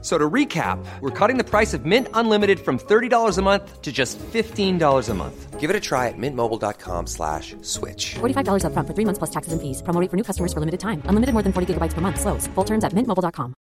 So to recap, we're cutting the price of Mint Unlimited from $30 a month to just $15 a month. Give it a try at mintmobile.com slash switch. $45 up front for three months plus taxes and fees. Promo rate for new customers for limited time. Unlimited more than 40 gigabytes per month. Slows. Full terms at mintmobile.com.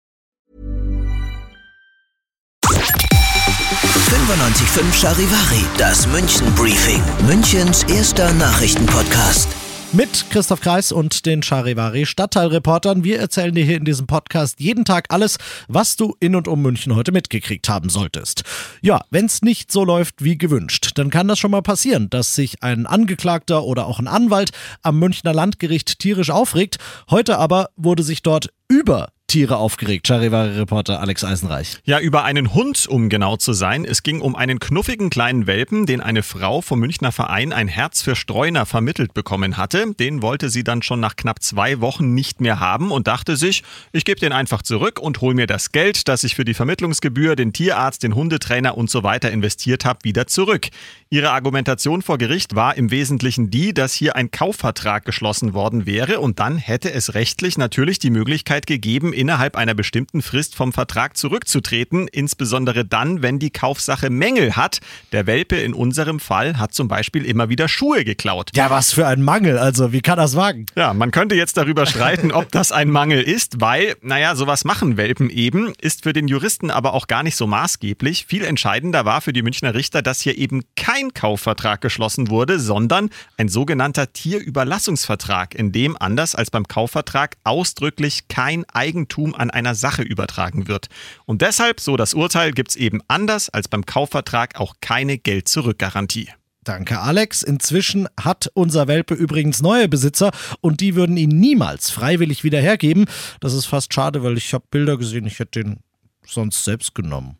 95.5 Charivari, das München Briefing, Münchens erster Nachrichtenpodcast. Mit Christoph Kreis und den Charivari Stadtteilreportern. Wir erzählen dir hier in diesem Podcast jeden Tag alles, was du in und um München heute mitgekriegt haben solltest. Ja, wenn es nicht so läuft wie gewünscht, dann kann das schon mal passieren, dass sich ein Angeklagter oder auch ein Anwalt am Münchner Landgericht tierisch aufregt. Heute aber wurde sich dort über Tiere aufgeregt. Charivari-Reporter Alex Eisenreich. Ja, über einen Hund, um genau zu sein. Es ging um einen knuffigen kleinen Welpen, den eine Frau vom Münchner Verein ein Herz für Streuner vermittelt bekommen hatte. Den wollte sie dann schon nach knapp zwei Wochen nicht mehr haben und dachte sich, ich gebe den einfach zurück und hole mir das Geld, das ich für die Vermittlungsgebühr, den Tierarzt, den Hundetrainer und so weiter investiert habe, wieder zurück. Ihre Argumentation vor Gericht war im Wesentlichen die, dass hier ein Kaufvertrag geschlossen worden wäre und dann hätte es rechtlich natürlich die Möglichkeit gegeben, innerhalb einer bestimmten Frist vom Vertrag zurückzutreten, insbesondere dann, wenn die Kaufsache Mängel hat. Der Welpe in unserem Fall hat zum Beispiel immer wieder Schuhe geklaut. Ja, was für ein Mangel. Also, wie kann das wagen? Ja, man könnte jetzt darüber streiten, ob das ein Mangel ist, weil, naja, sowas machen Welpen eben, ist für den Juristen aber auch gar nicht so maßgeblich. Viel entscheidender war für die Münchner Richter, dass hier eben kein Kaufvertrag geschlossen wurde, sondern ein sogenannter Tierüberlassungsvertrag, in dem anders als beim Kaufvertrag ausdrücklich kein Eigentum an einer Sache übertragen wird. Und deshalb, so das Urteil, gibt es eben anders als beim Kaufvertrag auch keine Geld-Zurück-Garantie. Danke, Alex. Inzwischen hat unser Welpe übrigens neue Besitzer und die würden ihn niemals freiwillig wieder hergeben. Das ist fast schade, weil ich habe Bilder gesehen, ich hätte den sonst selbst genommen.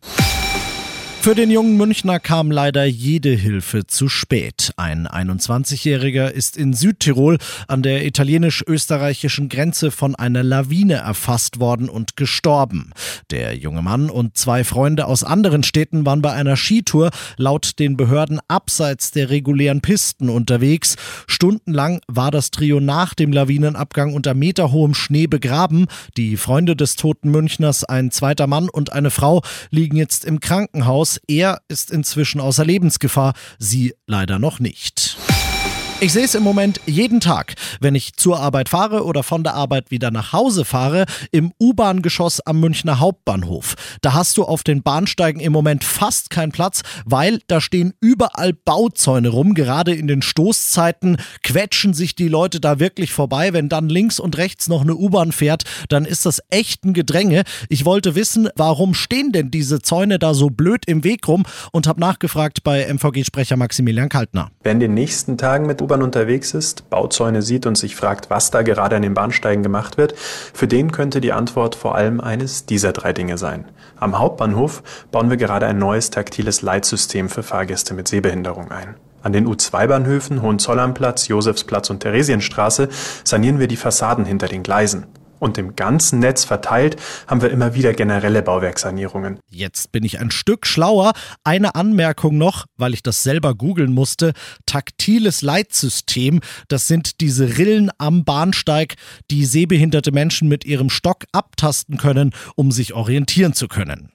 Für den jungen Münchner kam leider jede Hilfe zu spät. Ein 21-Jähriger ist in Südtirol an der italienisch-österreichischen Grenze von einer Lawine erfasst worden und gestorben. Der junge Mann und zwei Freunde aus anderen Städten waren bei einer Skitour laut den Behörden abseits der regulären Pisten unterwegs. Stundenlang war das Trio nach dem Lawinenabgang unter meterhohem Schnee begraben. Die Freunde des toten Münchners, ein zweiter Mann und eine Frau, liegen jetzt im Krankenhaus. Er ist inzwischen außer Lebensgefahr, sie leider noch nicht. Ich sehe es im Moment jeden Tag, wenn ich zur Arbeit fahre oder von der Arbeit wieder nach Hause fahre, im U-Bahn-Geschoss am Münchner Hauptbahnhof. Da hast du auf den Bahnsteigen im Moment fast keinen Platz, weil da stehen überall Bauzäune rum. Gerade in den Stoßzeiten quetschen sich die Leute da wirklich vorbei. Wenn dann links und rechts noch eine U-Bahn fährt, dann ist das echt ein Gedränge. Ich wollte wissen, warum stehen denn diese Zäune da so blöd im Weg rum und habe nachgefragt bei MVG-Sprecher Maximilian Kaltner. Wer in den nächsten Tagen mit U-Bahn unterwegs ist, Bauzäune sieht und sich fragt, was da gerade an den Bahnsteigen gemacht wird, für den könnte die Antwort vor allem eines dieser drei Dinge sein. Am Hauptbahnhof bauen wir gerade ein neues taktiles Leitsystem für Fahrgäste mit Sehbehinderung ein. An den U2-Bahnhöfen Hohenzollernplatz, Josefsplatz und Theresienstraße sanieren wir die Fassaden hinter den Gleisen. Und im ganzen Netz verteilt haben wir immer wieder generelle Bauwerkssanierungen. Jetzt bin ich ein Stück schlauer. Eine Anmerkung noch, weil ich das selber googeln musste. Taktiles Leitsystem, das sind diese Rillen am Bahnsteig, die sehbehinderte Menschen mit ihrem Stock abtasten können, um sich orientieren zu können.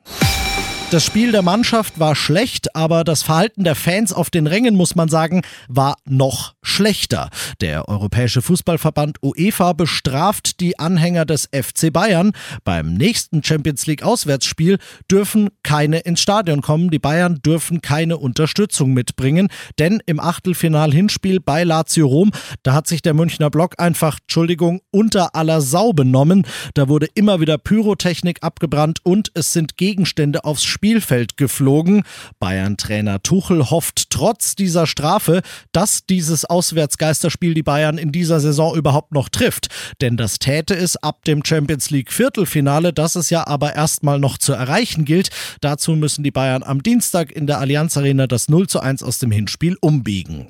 Das Spiel der Mannschaft war schlecht, aber das Verhalten der Fans auf den Rängen, muss man sagen, war noch schlechter. Der Europäische Fußballverband UEFA bestraft die Anhänger des FC Bayern. Beim nächsten Champions League Auswärtsspiel dürfen keine ins Stadion kommen. Die Bayern dürfen keine Unterstützung mitbringen, denn im Achtelfinal-Hinspiel bei Lazio Rom, da hat sich der Münchner Block einfach, Entschuldigung, unter aller Sau benommen. Da wurde immer wieder Pyrotechnik abgebrannt und es sind Gegenstände aufs Spielfeld geflogen. Bayern-Trainer Tuchel hofft trotz dieser Strafe, dass dieses Auswärtsgeisterspiel die Bayern in dieser Saison überhaupt noch trifft. Denn das täte es ab dem Champions League Viertelfinale, das es ja aber erstmal noch zu erreichen gilt. Dazu müssen die Bayern am Dienstag in der Allianz Arena das 0 zu 1 aus dem Hinspiel umbiegen.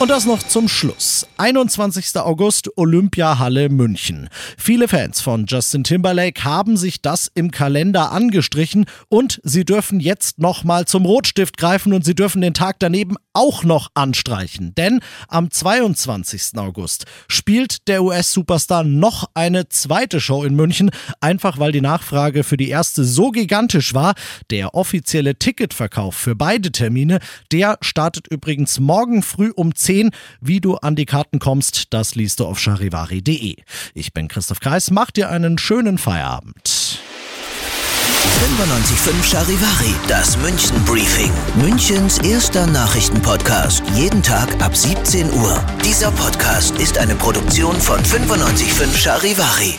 Und das noch zum Schluss. 21. August Olympiahalle München. Viele Fans von Justin Timberlake haben sich das im Kalender angestrichen und sie dürfen jetzt nochmal zum Rotstift greifen und sie dürfen den Tag daneben auch noch anstreichen. Denn am 22. August spielt der US-Superstar noch eine zweite Show in München, einfach weil die Nachfrage für die erste so gigantisch war. Der offizielle Ticketverkauf für beide Termine, der startet übrigens morgen früh um 10 10. Wie du an die Karten kommst, das liest du auf charivari.de. Ich bin Christoph Kreis, mach dir einen schönen Feierabend. 95.5 Charivari, das München Briefing. Münchens erster Nachrichtenpodcast. Jeden Tag ab 17 Uhr. Dieser Podcast ist eine Produktion von 95.5 Charivari.